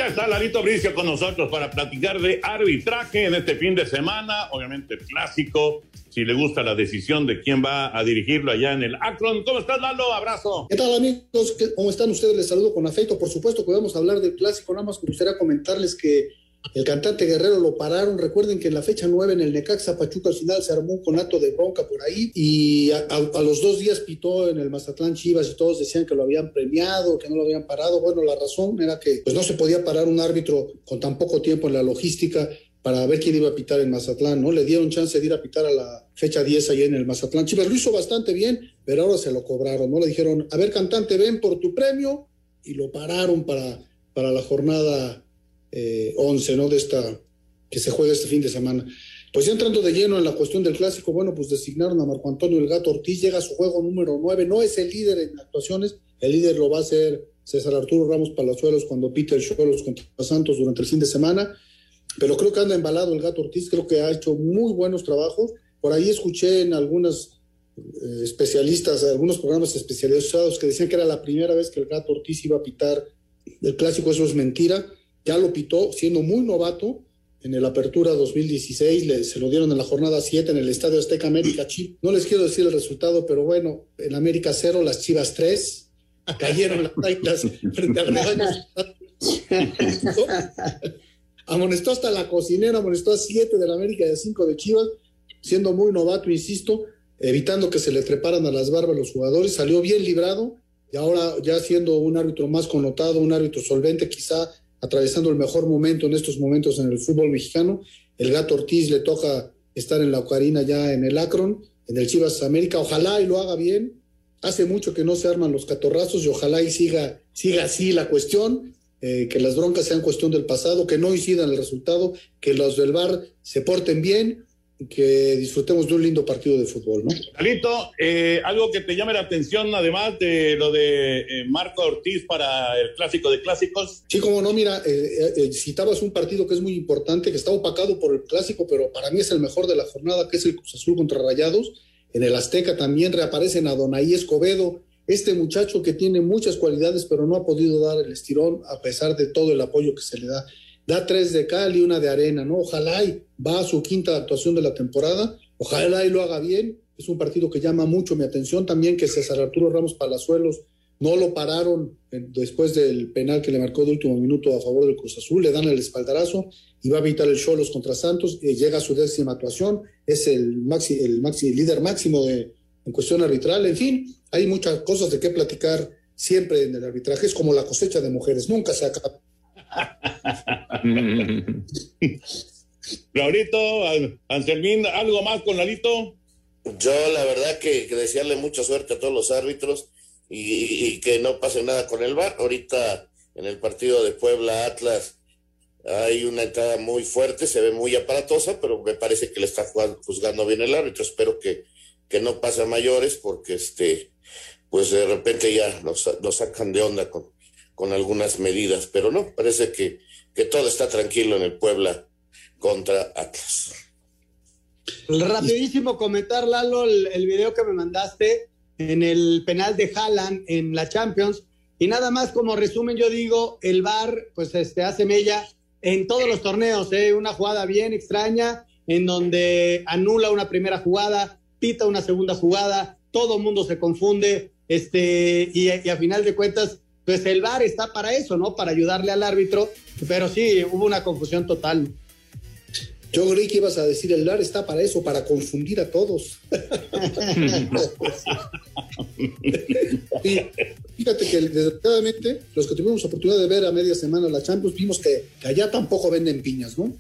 Ya está Larito Bricio con nosotros para platicar de arbitraje en este fin de semana, obviamente clásico, si le gusta la decisión de quién va a dirigirlo allá en el Akron. ¿Cómo estás, Lalo? Abrazo. ¿Qué tal, amigos? ¿Cómo están ustedes? Les saludo con afecto. Por supuesto que vamos a hablar del clásico. Nada más me gustaría comentarles que el cantante Guerrero lo pararon. Recuerden que en la fecha 9 en el Necaxa Pachuca al final se armó un conato de bronca por ahí y a, los dos días pitó en el Mazatlán Chivas y todos decían que lo habían premiado, que no lo habían parado. Bueno, la razón era que pues no se podía parar un árbitro con tan poco tiempo en la logística para ver quién iba a pitar en Mazatlán, ¿no? Le dieron chance de ir a pitar a la fecha 10 ahí en el Mazatlán. Chivas lo hizo bastante bien, pero ahora se lo cobraron, ¿no? Le dijeron, a ver, cantante, ven por tu premio, y lo pararon para, para la jornada eh, 11, ¿no? De esta, que se juega este fin de semana. Pues ya entrando de lleno en la cuestión del clásico, bueno, pues designaron a Marco Antonio El Gato Ortiz, llega a su juego número 9, no es el líder en actuaciones, el líder lo va a hacer César Arturo Ramos Palazuelos cuando Peter Cholos contra Santos durante el fin de semana pero creo que anda embalado el gato Ortiz, creo que ha hecho muy buenos trabajos. Por ahí escuché en algunos eh, especialistas, algunos programas especializados que decían que era la primera vez que el gato Ortiz iba a pitar el clásico, eso es mentira. Ya lo pitó siendo muy novato en el Apertura 2016, le, se lo dieron en la jornada 7 en el Estadio Azteca América Chip. No les quiero decir el resultado, pero bueno, en América 0, las Chivas 3, cayeron las Taitas <laughs> frente al rebaño amonestó hasta la cocinera, amonestó a siete de la América y a cinco de Chivas. siendo muy novato, insisto, evitando que se le treparan a las barbas los jugadores, salió bien librado y ahora ya siendo un árbitro más connotado, un árbitro solvente, quizá atravesando el mejor momento en estos momentos en el fútbol mexicano. El gato Ortiz le toca estar en la Ocarina ya en el Akron, en el Chivas América, ojalá y lo haga bien. Hace mucho que no se arman los catorrazos y ojalá y siga, siga así la cuestión. Eh, que las broncas sean cuestión del pasado, que no incidan el resultado, que los del VAR se porten bien que disfrutemos de un lindo partido de fútbol, ¿no? Alito, eh, algo que te llame la atención, además de lo de eh, Marco Ortiz para el clásico de clásicos. Sí, como no, mira, citabas un partido que es muy importante, que está opacado por el clásico, pero para mí es el mejor de la jornada, que es el Cruz Azul contra Rayados. En el Azteca también reaparecen a Donaí Escobedo, este muchacho que tiene muchas cualidades, pero no ha podido dar el estirón a pesar de todo el apoyo que se le da. Da tres de cal y una de arena, ¿no? Ojalá y va a su quinta actuación de la temporada, ojalá y lo haga bien. Es un partido que llama mucho mi atención. También que César Arturo Ramos Palazuelos no lo pararon después del penal que le marcó de último minuto a favor del Cruz Azul, le dan el espaldarazo y va a evitar el Cholos contra Santos, y llega a su décima actuación, es el, maxi, el maxi, líder máximo de, en cuestión arbitral, en fin, hay muchas cosas de qué platicar siempre en el arbitraje, es como la cosecha de mujeres, nunca se acaba. <laughs> Laurito, Anselmín, ¿algo más con Lalito? Yo la verdad que, desearle mucha suerte a todos los árbitros y, que no pase nada con el VAR. Ahorita en el partido de Puebla Atlas hay una entrada muy fuerte, se ve muy aparatosa, pero me parece que le está juzgando bien el árbitro. Espero que, que no pase a mayores porque este pues de repente ya nos, sacan de onda con, con algunas medidas, pero no, parece que, que todo está tranquilo en el Puebla contra Atlas. Rapidísimo comentar, Lalo, el, video que me mandaste en el penal de Haaland en la Champions. Y nada más como resumen, yo digo, el VAR pues este, hace mella en todos los torneos, ¿eh? una jugada bien extraña en donde anula una primera jugada, pita una segunda jugada, todo mundo se confunde, este, y, a final de cuentas, pues el VAR está para eso, ¿no? Para ayudarle al árbitro, pero sí, hubo una confusión total. Yo creí que ibas a decir, el VAR está para eso, para confundir a todos. <laughs> fíjate que desgraciadamente, los que tuvimos oportunidad de ver a media semana la Champions, vimos que, allá tampoco venden piñas, ¿no?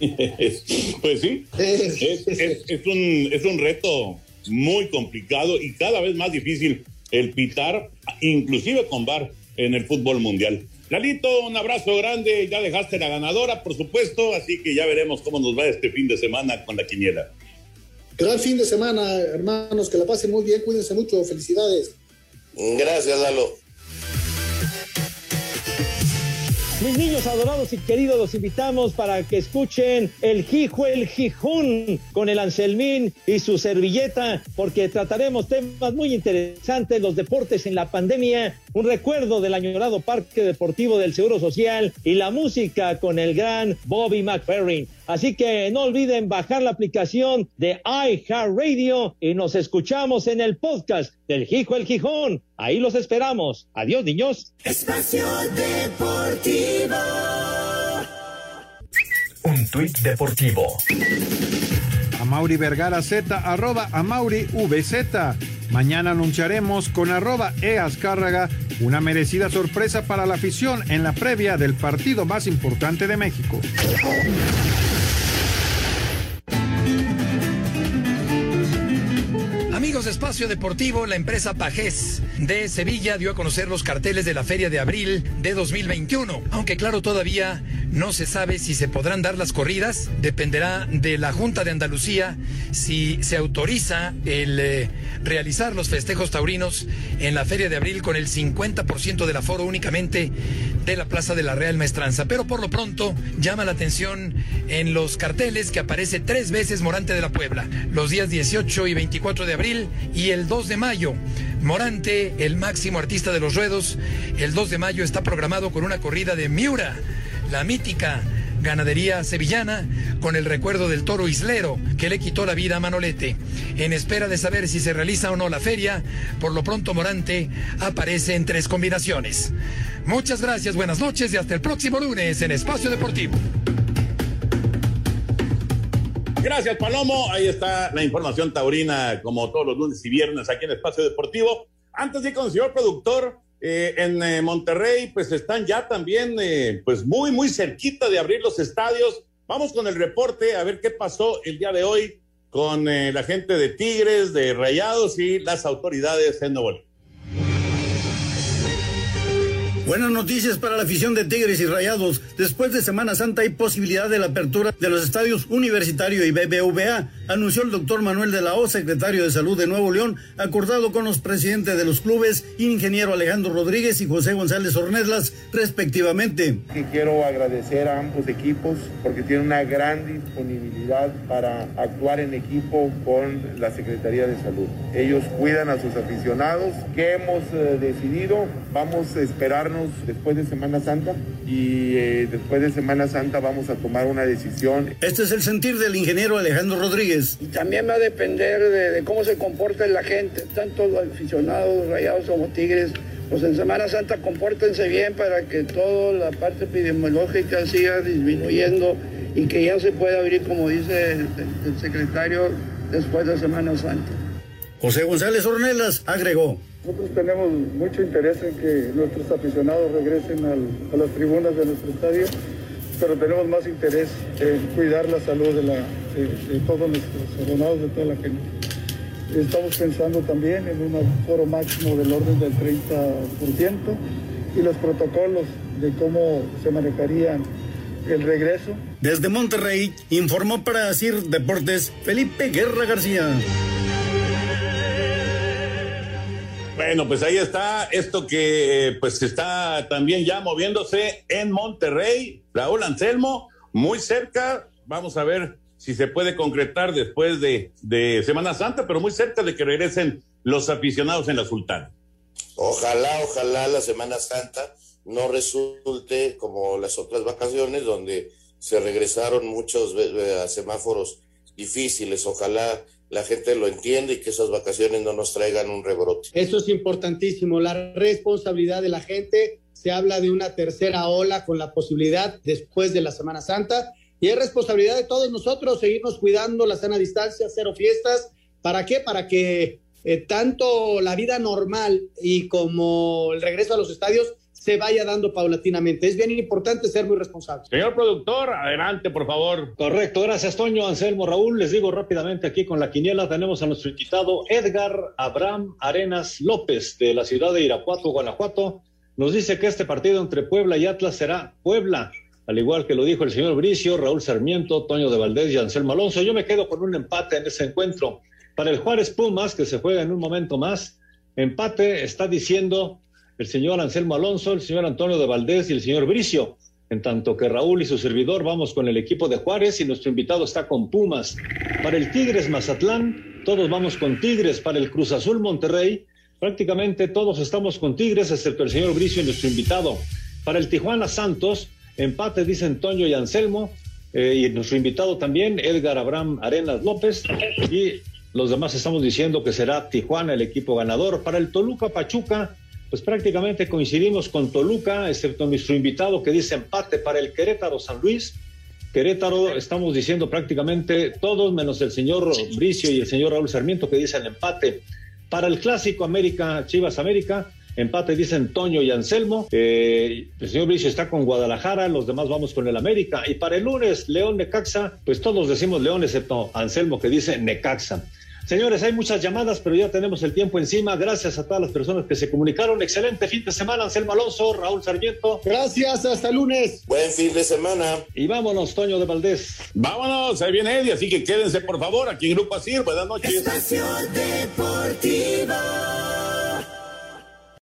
<laughs> pues sí, es, un, es un reto muy complicado y cada vez más difícil el pitar, inclusive con VAR en el fútbol mundial. Lalito, un abrazo grande, ya dejaste la ganadora, por supuesto, así que ya veremos cómo nos va este fin de semana con la quiniela. Gran fin de semana, hermanos, que la pasen muy bien, cuídense mucho, felicidades. Gracias, Lalo. Mis niños adorados y queridos, los invitamos para que escuchen el Jijo el Gijón con el Anselmín y su servilleta, porque trataremos temas muy interesantes, los deportes en la pandemia, un recuerdo del añorado Parque Deportivo del Seguro Social y la música con el gran Bobby McFerrin. Así que no olviden bajar la aplicación de iHeartRadio y nos escuchamos en el podcast del Hijo el Gijón. Ahí los esperamos. Adiós, niños. Espacio Deportivo. Un tuit deportivo. Mauri Vergara Z, arroba Mauri VZ. Mañana anunciaremos con arroba Eascárraga una merecida sorpresa para la afición en la previa del partido más importante de México. Amigos de Espacio Deportivo, la empresa Pajés de Sevilla dio a conocer los carteles de la Feria de Abril de 2021. Aunque claro, todavía no se sabe si se podrán dar las corridas. Dependerá de la Junta de Andalucía si se autoriza el eh, realizar los festejos taurinos en la Feria de Abril con el 50% del aforo únicamente de la Plaza de la Real Maestranza. Pero por lo pronto llama la atención en los carteles que aparece tres veces Morante de la Puebla, los días 18 y 24 de abril y el 2 de mayo. Morante, el máximo artista de los ruedos, el 2 de mayo está programado con una corrida de Miura, la mítica ganadería sevillana, con el recuerdo del toro islero que le quitó la vida a Manolete. En espera de saber si se realiza o no la feria, por lo pronto Morante aparece en tres combinaciones. Muchas gracias, buenas noches y hasta el próximo lunes en Espacio Deportivo. Gracias, Palomo. Ahí está la información taurina, como todos los lunes y viernes aquí en Espacio Deportivo. Antes de ir con el señor productor, eh, en eh, Monterrey, pues están ya también, eh, pues muy, muy cerquita de abrir los estadios. Vamos con el reporte a ver qué pasó el día de hoy con la gente de Tigres, de Rayados y las autoridades en Nuevo León. Buenas noticias para la afición de Tigres y Rayados. Después de Semana Santa hay posibilidad de la apertura de los estadios Universitario y BBVA, anunció el doctor Manuel de la O, secretario de Salud de Nuevo León, acordado con los presidentes de los clubes, ingeniero Alejandro Rodríguez y José González Ornedlas, respectivamente. quiero agradecer a ambos equipos porque tienen una gran disponibilidad para actuar en equipo con la Secretaría de Salud. Ellos cuidan a sus aficionados. ¿Qué hemos eh, decidido? Vamos a esperar después de Semana Santa y eh, después de Semana Santa vamos a tomar una decisión. Este es el sentir del ingeniero Alejandro Rodríguez. Y también va a depender de, cómo se comporta la gente, tanto los aficionados, rayados como tigres. Pues en Semana Santa compórtense bien para que toda la parte epidemiológica siga disminuyendo y que ya se pueda abrir, como dice el, el secretario, después de Semana Santa. José González Ornelas agregó. Nosotros tenemos mucho interés en que nuestros aficionados regresen a las tribunas de nuestro estadio, pero tenemos más interés en cuidar la salud de, todos nuestros abonados, de toda la gente. Estamos pensando también en un aforo máximo del orden del 30% y los protocolos de cómo se manejarían el regreso. Desde Monterrey informó para decir Deportes Felipe Guerra García. Bueno, pues ahí está esto que pues está también ya moviéndose en Monterrey. Raúl Anselmo, muy cerca. Vamos a ver si se puede concretar después de, de Semana Santa, pero muy cerca de que regresen los aficionados en la Sultana. Ojalá, ojalá la Semana Santa no resulte como las otras vacaciones donde se regresaron muchos eh, semáforos difíciles. Ojalá la gente lo entiende y que esas vacaciones no nos traigan un rebrote. Eso es importantísimo, la responsabilidad de la gente. Se habla de una tercera ola con la posibilidad después de la Semana Santa y es responsabilidad de todos nosotros seguirnos cuidando la sana distancia, cero fiestas. ¿Para qué? Para que eh, tanto la vida normal y como el regreso a los estadios se vaya dando paulatinamente. Es bien importante ser muy responsable. Señor productor, adelante, por favor. Correcto, gracias, Toño, Anselmo, Raúl. Les digo rápidamente aquí con la quiniela tenemos a nuestro invitado Edgar Abraham Arenas López de la ciudad de Irapuato, Guanajuato. Nos dice que este partido entre Puebla y Atlas será Puebla, al igual que lo dijo el señor Bricio, Raúl Sarmiento, Toño de Valdés y Anselmo Alonso. Yo me quedo con un empate en ese encuentro. Para el Juárez Pumas, que se juega en un momento más, empate está diciendo el señor Anselmo Alonso, el señor Antonio de Valdés y el señor Bricio. En tanto que Raúl y su servidor vamos con el equipo de Juárez y nuestro invitado está con Pumas. Para el Tigres Mazatlán, todos vamos con Tigres. Para el Cruz Azul Monterrey, prácticamente todos estamos con Tigres, excepto el señor Bricio y nuestro invitado. Para el Tijuana Santos, empate dicen Toño y Anselmo. Eh, y nuestro invitado también, Edgar Abraham Arenas López. Y los demás estamos diciendo que será Tijuana el equipo ganador. Para el Toluca Pachuca, pues prácticamente coincidimos con Toluca, excepto nuestro invitado que dice empate para el Querétaro San Luis. Querétaro, estamos diciendo prácticamente todos, menos el señor Bricio y el señor Raúl Sarmiento, que dicen empate. Para el clásico América, Chivas América, empate dicen Toño y Anselmo. Eh, el señor Bricio está con Guadalajara, los demás vamos con el América. Y para el lunes, León Necaxa, pues todos decimos León, excepto Anselmo, que dice Necaxa. Señores, hay muchas llamadas, pero ya tenemos el tiempo encima. Gracias a todas las personas que se comunicaron. Excelente fin de semana, Anselmo Alonso, Raúl Sarmiento. Gracias, hasta el lunes. Buen fin de semana. Y vámonos, Toño de Valdés. Vámonos, ahí viene Eddie, así que quédense por favor aquí en Grupo Asir. Buenas noches. Estación Deportivo.